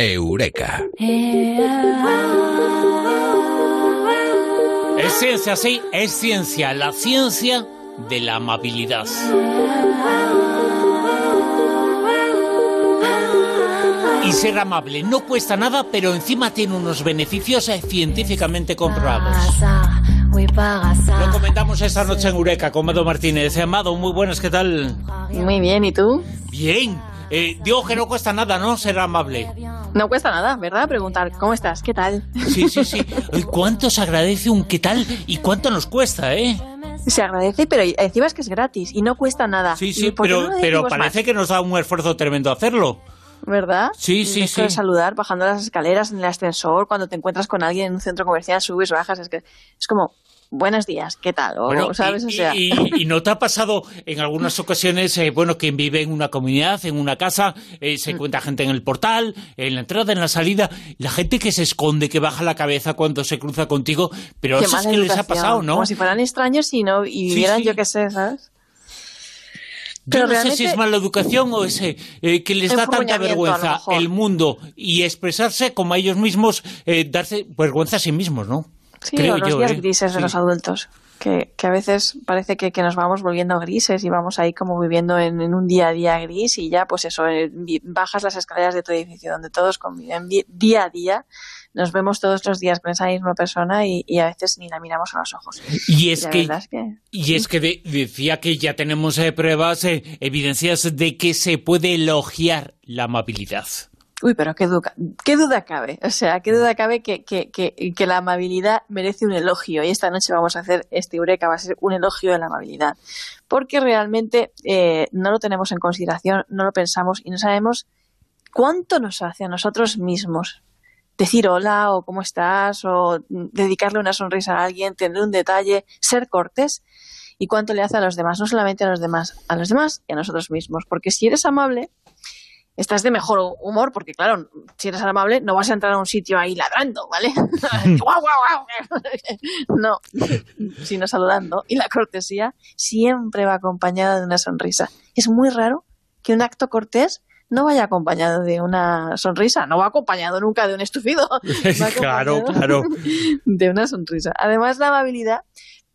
Eureka. Es ciencia, sí, es ciencia, la ciencia de la amabilidad. Y ser amable no cuesta nada, pero encima tiene unos beneficios eh, científicamente comprobados. Lo comentamos esta noche en Eureka con Mado Martínez. Amado, muy buenas, ¿qué tal? Muy bien, ¿y tú? Bien. Eh, digo que no cuesta nada, ¿no? Ser amable. No cuesta nada, ¿verdad? Preguntar, ¿cómo estás? ¿Qué tal? Sí, sí, sí. ¿Cuánto se agradece un qué tal y cuánto nos cuesta, eh? Se agradece, pero encima es que es gratis y no cuesta nada. Sí, ¿Y sí, pero, no pero parece más? que nos da un esfuerzo tremendo hacerlo. ¿Verdad? Sí, sí, de sí. saludar bajando las escaleras en el ascensor, cuando te encuentras con alguien en un centro comercial, subes, bajas, es que es como, buenos días, ¿qué tal? O, Bueno, ¿sabes? y, o sea, y- y- y no te ha pasado en algunas ocasiones, eh, bueno, quien vive en una comunidad, en una casa, eh, se Mm. encuentra gente en el portal, en la entrada, en la salida, la gente que se esconde, que baja la cabeza cuando se cruza contigo, pero qué eso es que les ha pasado, ¿no? Como si fueran extraños y no y vivieran, sí. yo qué sé, ¿sabes? Yo pero no sé si es mala educación o es eh, que les da tanta vergüenza el mundo y expresarse como a ellos mismos, eh, darse vergüenza a sí mismos, ¿no? Sí, Creo o los yo, días ¿eh? grises de Sí. los adultos, que, que a veces parece que, que nos vamos volviendo grises y vamos ahí como viviendo en, en un día a día gris y ya pues eso, eh, bajas las escaleras de tu edificio donde todos conviven vi- día a día, nos vemos todos los días con esa misma persona y, y a veces ni la miramos a los ojos. Y es que es que... Y es que de- decía que ya tenemos eh, pruebas, eh, evidencias de que se puede elogiar la amabilidad. Uy, pero qué, duda, qué duda cabe. O sea, qué duda cabe que, que, que, que la amabilidad merece un elogio. Y esta noche vamos a hacer este Eureka, va a ser un elogio de la amabilidad. Porque realmente eh, no lo tenemos en consideración, no lo pensamos y no sabemos cuánto nos hace a nosotros mismos decir hola o cómo estás o dedicarle una sonrisa a alguien, tener un detalle, ser cortés y cuánto le hace a los demás, no solamente a los demás, a los demás y a nosotros mismos. Porque si eres amable, estás de mejor humor, porque claro, si eres amable no vas a entrar a un sitio ahí ladrando, ¿vale? ¡Guau, guau, guau! no, sino saludando. Y la cortesía siempre va acompañada de una sonrisa. Es muy raro que un acto cortés no vaya acompañado de una sonrisa, no va acompañado nunca de un estufido. Va claro, claro. De una sonrisa. Además, la amabilidad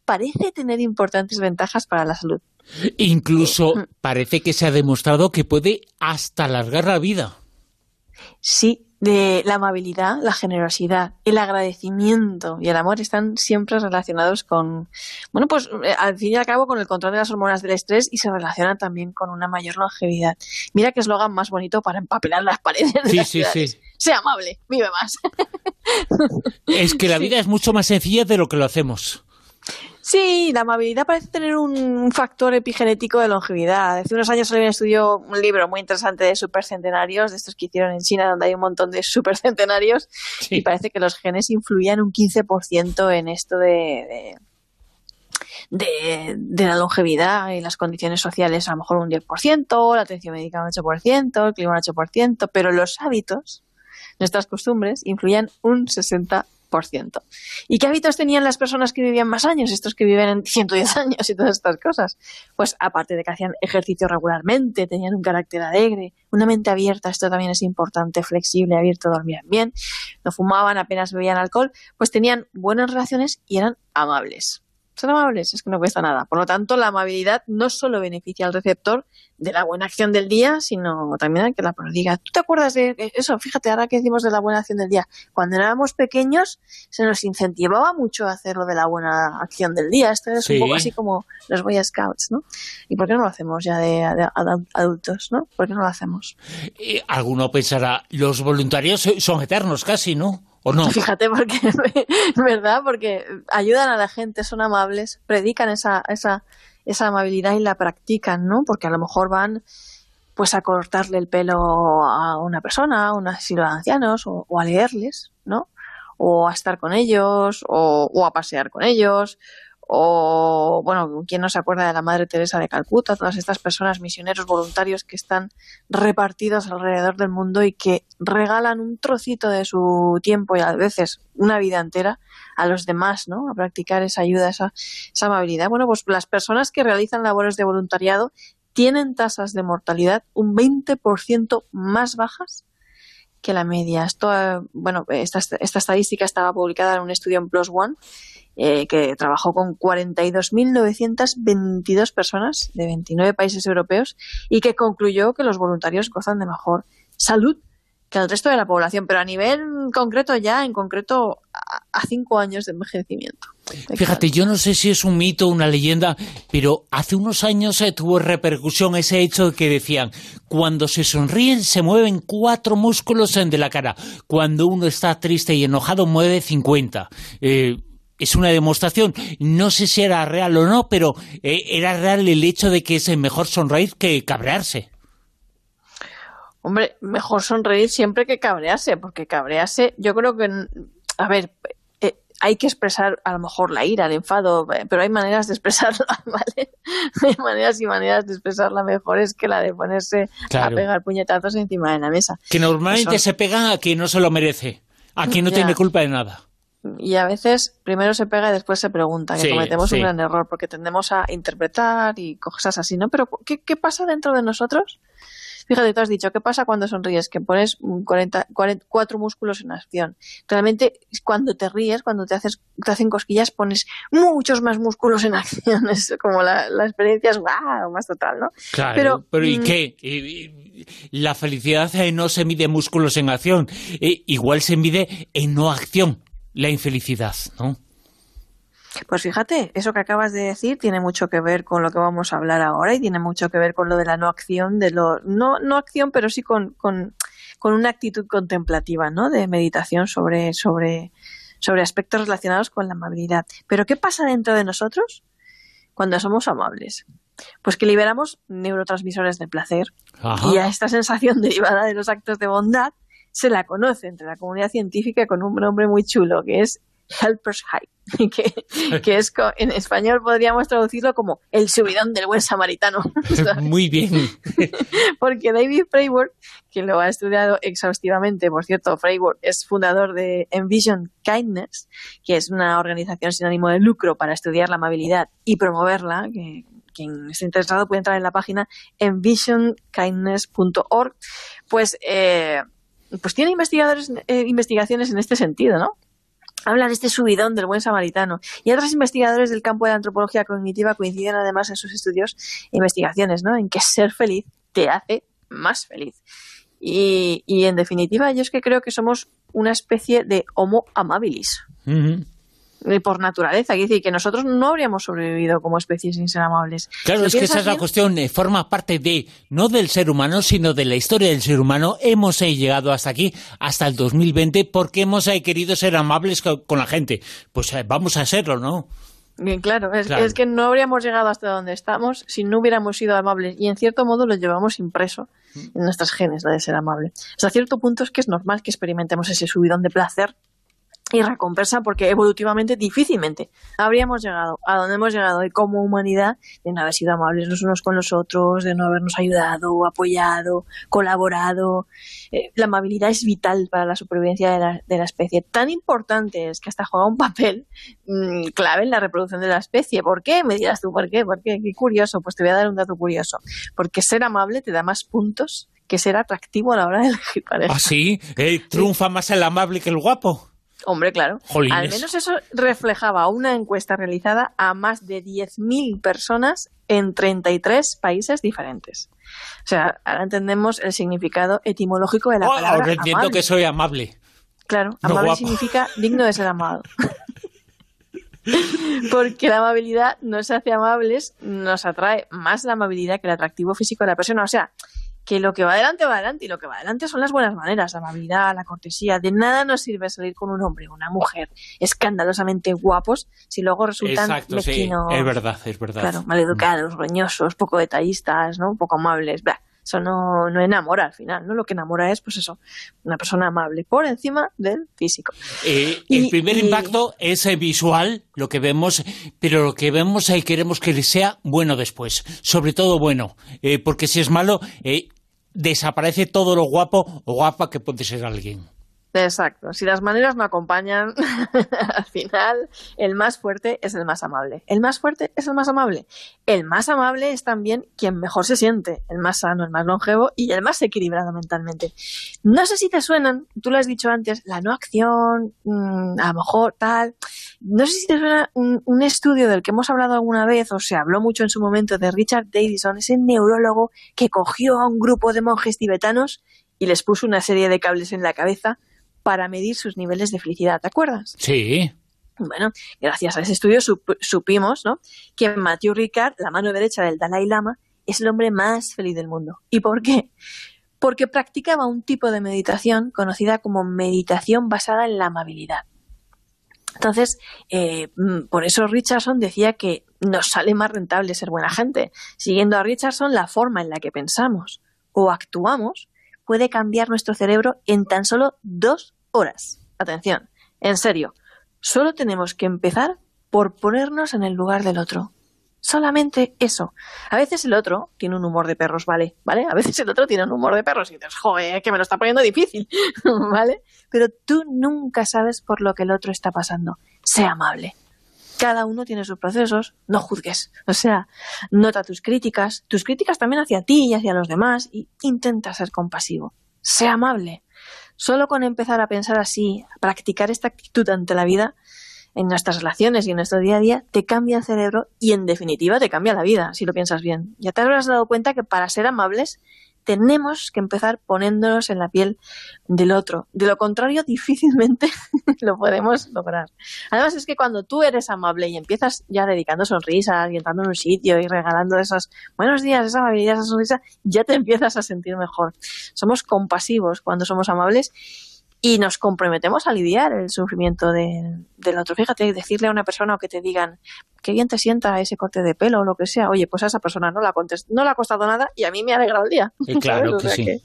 parece tener importantes ventajas para la salud. Incluso Mm. parece que se ha demostrado que puede hasta alargar la vida. Sí, de la amabilidad, la generosidad, el agradecimiento y el amor están siempre relacionados con, bueno, pues eh, al fin y al cabo con el control de las hormonas del estrés y se relacionan también con una mayor longevidad. Mira qué eslogan más bonito para empapelar las paredes de Sí, las sí, ciudades. sí. Sea amable, vive más. Es que la vida es mucho más sencilla de lo que lo hacemos. Sí, la amabilidad parece tener un factor epigenético de longevidad. Hace unos años salió un estudio, un libro muy interesante de supercentenarios, de estos que hicieron en China, donde hay un montón de supercentenarios, Sí. y parece que los genes influían un 15% en esto de, de, de- de la longevidad y las condiciones sociales, a lo mejor un 10%, la atención médica un 8%, el clima un 8%, pero los hábitos, nuestras costumbres, influían un 60%. ¿Y qué hábitos tenían las personas que vivían más años, estos que viven en 110 años y todas estas cosas? Pues aparte de que hacían ejercicio regularmente, tenían un carácter alegre, una mente abierta, esto también es importante, flexible, abierto, dormían bien, no fumaban, apenas bebían alcohol, pues tenían buenas relaciones y eran amables. Ser amables es que no cuesta nada. Por lo tanto, la amabilidad no solo beneficia al receptor de la buena acción del día, sino también al que la prodiga. ¿Tú te acuerdas de eso? Fíjate, ahora que decimos de la buena acción del día. Cuando éramos pequeños se nos incentivaba mucho a hacer lo de la buena acción del día. Esto es Sí. un poco así como los Boy Scouts, ¿no? ¿Y por qué no lo hacemos ya de, de adul- adultos, no? ¿Por qué no lo hacemos? Eh, alguno pensará, los voluntarios son eternos casi, ¿no? ¿O no? Fíjate, porque, ¿verdad? Porque ayudan a la gente, son amables, predican esa, esa, esa amabilidad y la practican, ¿no? Porque a lo mejor van pues a cortarle el pelo a una persona, a un asilo de ancianos, o, o a leerles, ¿no? O a estar con ellos, o, o a pasear con ellos, o, bueno, ¿quién no se acuerda de la Madre Teresa de Calcuta? Todas estas personas, misioneros voluntarios que están repartidos alrededor del mundo y que regalan un trocito de su tiempo y a veces una vida entera a los demás, ¿no? A practicar esa ayuda, esa, esa amabilidad. Bueno, pues las personas que realizan labores de voluntariado tienen tasas de mortalidad un 20% más bajas que la media. Esto, bueno, esta, esta estadística estaba publicada en un estudio en Plus One eh, que trabajó con 42.922 personas de 29 países europeos y que concluyó que los voluntarios gozan de mejor salud que el resto de la población, pero a nivel concreto ya, en concreto, a, cinco años de envejecimiento. Fíjate, yo no sé si es un mito o una leyenda, pero hace unos años eh, tuvo repercusión ese hecho de que decían, cuando se sonríen se mueven cuatro músculos de la cara, cuando uno está triste y enojado mueve 50. Eh, es una demostración, no sé si era real o no, pero eh, era real el hecho de que es mejor sonreír que cabrearse. Hombre, mejor sonreír siempre que cabrearse, porque cabrearse, yo creo que, a ver, eh, hay que expresar a lo mejor la ira, el enfado, eh, pero hay maneras de expresarla, ¿vale? hay maneras y maneras de expresarla mejores que la de ponerse a pegar puñetazos encima de la mesa. Que normalmente se pegan a quien no se lo merece, a quien no tiene culpa de nada y a veces primero se pega y después se pregunta, que cometemos un gran error porque tendemos a interpretar y cosas así, ¿no? Pero ¿qué, ¿qué, pasa dentro de nosotros? Fíjate, tú has dicho, ¿qué pasa cuando sonríes? Que pones 40, 44 músculos en acción. Realmente, cuando te ríes, cuando te, haces, te hacen cosquillas, pones muchos más músculos en acción. Es como la, la experiencia es wow, más total, ¿no? Claro, pero, ¿y mm, qué? La felicidad eh, no se mide músculos en acción, eh, igual se mide en no acción la infelicidad, ¿no? Pues fíjate, eso que acabas de decir tiene mucho que ver con lo que vamos a hablar ahora y tiene mucho que ver con lo de la no acción, de lo no, no acción, pero sí con, con, con una actitud contemplativa, ¿no? De meditación sobre, sobre, sobre aspectos relacionados con la amabilidad. Pero ¿qué pasa dentro de nosotros cuando somos amables? Pues que liberamos neurotransmisores de placer y a esta sensación derivada de los actos de bondad se la conoce entre la comunidad científica con un nombre muy chulo, que es Helper's High, que, que es en español podríamos traducirlo como el subidón del buen samaritano. Muy bien. Porque David Freiburg, que lo ha estudiado exhaustivamente, por cierto, Freiburg es fundador de Envision Kindness, que es una organización sin ánimo de lucro para estudiar la amabilidad y promoverla, que quien esté interesado puede entrar en la página envisionkindness.org, pues eh, pues tiene investigadores, eh, investigaciones en este sentido, ¿no? Habla de este subidón del buen samaritano. Y otros investigadores del campo de la antropología cognitiva coinciden además en sus estudios e investigaciones, ¿no? En que ser feliz te hace más feliz. Y, y en definitiva, yo es que creo que somos una especie de homo amabilis por naturaleza. Quiere decir que nosotros no habríamos sobrevivido como especie sin ser amables. Claro, es que esa es la cuestión. Eh, forma parte de, no del ser humano, sino de la historia del ser humano. Hemos eh, llegado hasta aquí, hasta el 2020, porque hemos eh, querido ser amables con, la gente. Pues vamos a serlo, ¿no? Bien, claro es, es, que no habríamos llegado hasta donde estamos si no hubiéramos sido amables. Y en cierto modo lo llevamos impreso en nuestras genes, la de ser amable. Hasta cierto punto es que es normal que experimentemos ese subidón de placer y recompensa porque evolutivamente difícilmente habríamos llegado a donde hemos llegado hoy como humanidad de no haber sido amables los unos con los otros, de no habernos ayudado, apoyado, colaborado. Eh, la amabilidad es vital para la supervivencia de la, de la, especie. Tan importante es que hasta juega un papel mm, clave en la reproducción de la especie. ¿Por qué? Me dirás tú, ¿por qué? ¿Por qué? Qué curioso. Pues te voy a dar un dato curioso. Porque ser amable te da más puntos que ser atractivo a la hora de elegir pareja. ¿Ah, sí? Eh, ¿Triunfa más el amable que el guapo? Hombre, claro. Al menos eso reflejaba una encuesta realizada a más de 10.000 personas en 33 países diferentes. O sea, ahora entendemos el significado etimológico de la oh, palabra Ahora entiendo que soy amable. Claro, amable significa digno de ser amado. Porque la amabilidad nos hace amables, nos atrae más la amabilidad que el atractivo físico de la persona. O sea, que lo que va adelante va adelante y lo que va adelante son las buenas maneras, la amabilidad, la cortesía. De nada nos sirve salir con un hombre o una mujer escandalosamente guapos si luego resultan Exacto, Sí, es verdad, es verdad. Claro, maleducados, roñosos, poco detallistas, ¿no? poco amables. Blah. Eso no, no enamora al final, ¿no? Lo que enamora es, pues eso, una persona amable por encima del físico. Eh, el primer impacto es eh, visual, lo que vemos, pero lo que vemos ahí queremos que sea bueno después, sobre todo bueno, eh, porque si es malo, desaparece todo lo guapo o guapa que puede ser alguien. Exacto. Si las maneras no acompañan, al final el más fuerte es el más amable. El más fuerte es el más amable. El más amable es también quien mejor se siente, el más sano, el más longevo y el más equilibrado mentalmente. No sé si te suenan, tú lo has dicho antes, la no acción, mm, a lo mejor tal. No sé si te suena un, un estudio del que hemos hablado alguna vez o se habló mucho en su momento de Richard Davison, ese neurólogo que cogió a un grupo de monjes tibetanos y les puso una serie de cables en la cabeza para medir sus niveles de felicidad, ¿te acuerdas? Sí. Bueno, gracias a ese estudio supimos ¿no? que Matthew Ricard, la mano derecha del Dalai Lama, es el hombre más feliz del mundo. ¿Y por qué? Porque practicaba un tipo de meditación conocida como meditación basada en la amabilidad. Entonces, eh, mm, por eso Richardson decía que nos sale más rentable ser buena gente. Siguiendo a Richardson, la forma en la que pensamos o actuamos puede cambiar nuestro cerebro en tan solo dos horas. Atención, en serio, solo tenemos que empezar por ponernos en el lugar del otro. Solamente eso. A veces el otro tiene un humor de perros, ¿vale? ¿Vale? A veces el otro tiene un humor de perros y dices, joder, que me lo está poniendo difícil, ¿vale? Pero tú nunca sabes por lo que el otro está pasando. Sea amable. Cada uno tiene sus procesos, no juzgues. O sea, nota tus críticas, tus críticas también hacia ti y hacia los demás y intenta ser compasivo. Sea amable. Solo con empezar a pensar así, a practicar esta actitud ante la vida, en nuestras relaciones y en nuestro día a día, te cambia el cerebro y en definitiva te cambia la vida, si lo piensas bien. Ya te habrás dado cuenta que para ser amables tenemos que empezar poniéndonos en la piel del otro. De lo contrario, difícilmente lo podemos lograr. Además, es que cuando tú eres amable y empiezas ya dedicando sonrisas y entrando en un sitio y regalando esos buenos días, esa amabilidad, esa sonrisa, ya te empiezas a sentir mejor. Somos compasivos cuando somos amables y nos comprometemos a aliviar el sufrimiento del otro. Fíjate, decirle a una persona o que te digan qué bien te sienta ese corte de pelo o lo que sea, oye, pues a esa persona no, la no le ha costado nada y a mí me ha alegrado el día. claro que sí.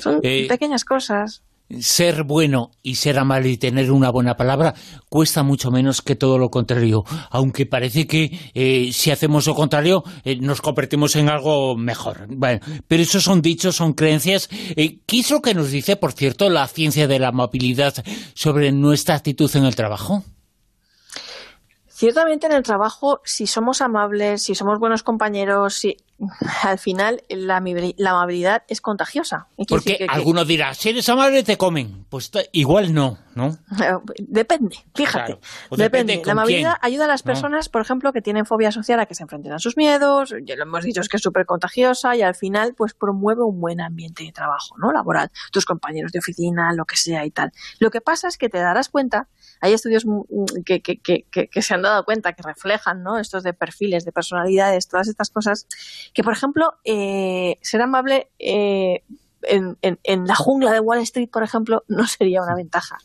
Son eh, pequeñas cosas ser bueno y ser amable y tener una buena palabra cuesta mucho menos que todo lo contrario, aunque parece que eh, si hacemos lo contrario eh, nos convertimos en algo mejor. Bueno, pero esos son dichos, son creencias. Eh, ¿Qué es lo que nos dice, por cierto, la ciencia de la amabilidad sobre nuestra actitud en el trabajo? Ciertamente en el trabajo, si somos amables, si somos buenos compañeros, si al final la, amabilidad es contagiosa. Porque algunos dirán, si eres amable te comen. Pues igual no, ¿no? Depende, fíjate. Depende. La amabilidad ayuda a las personas, por ejemplo, que tienen fobia social a que se enfrenten a sus miedos, ya lo hemos dicho, es que es súper contagiosa y al final pues promueve un buen ambiente de trabajo, ¿no? Laboral, tus compañeros de oficina, lo que sea y tal. Lo que pasa es que te darás cuenta, hay estudios que, que, que, que se han dado cuenta, que reflejan, ¿no? Estos de perfiles, de personalidades, todas estas cosas que, por ejemplo, eh, ser amable eh, en, en, la jungla de Wall Street, por ejemplo, no sería una ventaja.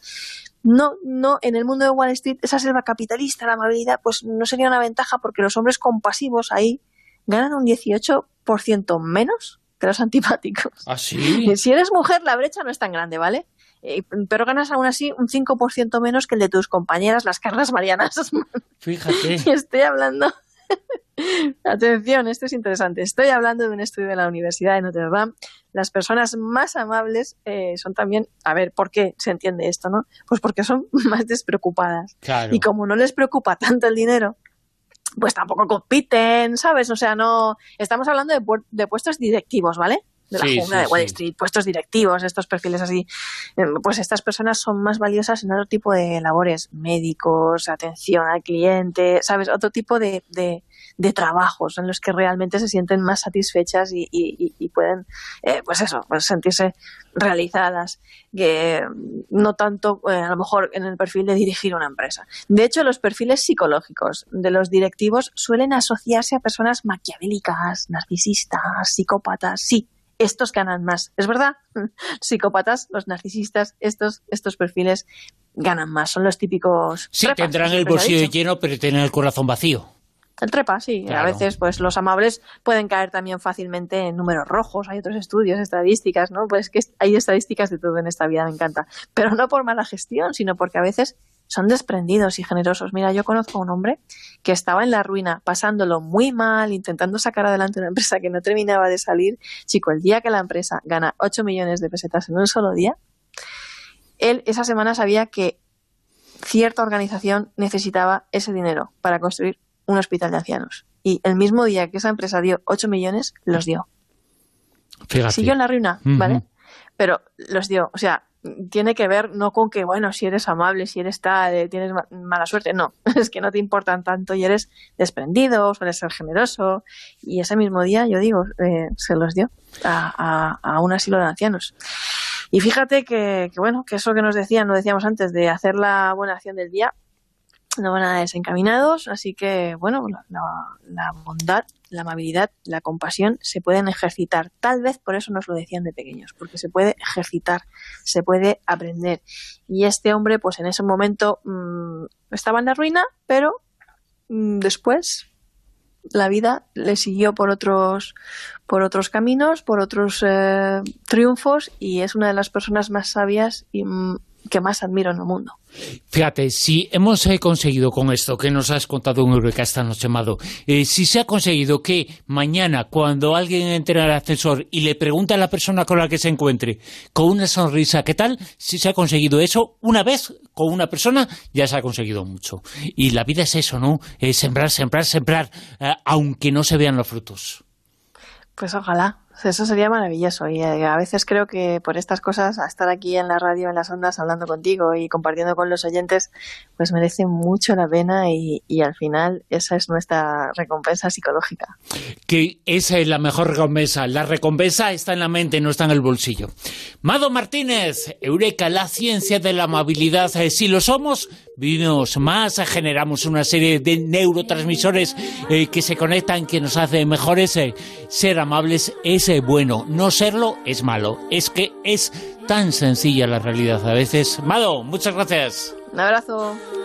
No, no, en el mundo de Wall Street, esa selva capitalista, la amabilidad, pues no sería una ventaja porque los hombres compasivos ahí ganan un 18% menos que los antipáticos. ¿Ah, sí? Si eres mujer, la brecha no es tan grande, ¿vale? Eh, pero ganas aún así un 5% menos que el de tus compañeras, las cargas marianas. Fíjate. Estoy hablando Atención, esto es interesante. Estoy hablando de un estudio de la Universidad de Notre Dame. Las personas más amables eh, son también, a ver, ¿por qué se entiende esto, no? Pues porque son más despreocupadas. Y como no les preocupa tanto el dinero, pues tampoco compiten, ¿sabes? O sea, no. Estamos hablando de, puestos directivos, ¿vale? De la jungla de Wall Street, puestos directivos, estos perfiles así, eh, pues estas personas son más valiosas en otro tipo de labores, médicos, atención al cliente, ¿sabes? Otro tipo de, de trabajos en los que realmente se sienten más satisfechas y, pueden, eh, pues eso, pues sentirse realizadas, que no tanto eh, a lo mejor en el perfil de dirigir una empresa. De hecho, los perfiles psicológicos de los directivos suelen asociarse a personas maquiavélicas, narcisistas, psicópatas, sí, estos ganan más. ¿Es verdad? Psicópatas, los narcisistas, estos, estos perfiles ganan más. Son los típicos. Sí, tendrán el bolsillo lleno, pero tienen el corazón vacío. El trepa, sí. A veces, pues los amables pueden caer también fácilmente en números rojos. Hay otros estudios, estadísticas, ¿no? Pues que hay estadísticas de todo en esta vida, me encanta. Pero no por mala gestión, sino porque a veces son desprendidos y generosos. Mira, yo conozco a un hombre que estaba en la ruina, pasándolo muy mal, intentando sacar adelante una empresa que no terminaba de salir. Chico, el día que la empresa gana 8 millones de pesetas en un solo día, él esa semana sabía que cierta organización necesitaba ese dinero para construir un hospital de ancianos. Y el mismo día que esa empresa dio 8 millones, los dio. Siguió en la ruina, ¿vale? Pero los dio. O sea, tiene que ver no con que, bueno, si eres amable, si eres tal, eh, tienes mala suerte. No, es que no te importan tanto y eres desprendido, sueles ser generoso. Y ese mismo día, yo digo, eh, se los dio a, a, un asilo de ancianos. Y fíjate que, que, bueno, que eso que nos decían, lo decíamos antes, de hacer la buena acción del día, no van a desencaminados, así que, bueno, la, bondad, la amabilidad, la compasión se pueden ejercitar. Tal vez por eso nos lo decían de pequeños, porque se puede ejercitar, se puede aprender. Y este hombre, pues en ese momento mm, estaba en la ruina, pero mm, después la vida le siguió por otros por otros caminos, por otros eh, triunfos y es una de las personas más sabias y mm, que más admiro en el mundo. Fíjate, si hemos eh, conseguido con esto que nos has contado en Eureka esta noche, Amado, eh, si se ha conseguido que mañana cuando alguien entre al ascensor y le pregunta a la persona con la que se encuentre con una sonrisa, ¿qué tal? Si se ha conseguido eso una vez con una persona, ya se ha conseguido mucho. Y la vida es eso, ¿no? Es sembrar, sembrar, sembrar, eh, aunque no se vean los frutos. Pues ojalá, eso sería maravilloso y eh, a veces creo que por estas cosas, a estar aquí en la radio, en las ondas, hablando contigo y compartiendo con los oyentes, pues merece mucho la pena y, al final esa es nuestra recompensa psicológica. Que esa es la mejor recompensa. La recompensa está en la mente, no está en el bolsillo. Mado Martínez, Eureka, la ciencia de la amabilidad. Eh, si lo somos, vivimos más, generamos una serie de neurotransmisores eh, que se conectan, que nos hacen mejores. ser amables es bueno, no serlo es malo. Es que es tan sencilla la realidad a veces. Mado, muchas gracias. Un abrazo.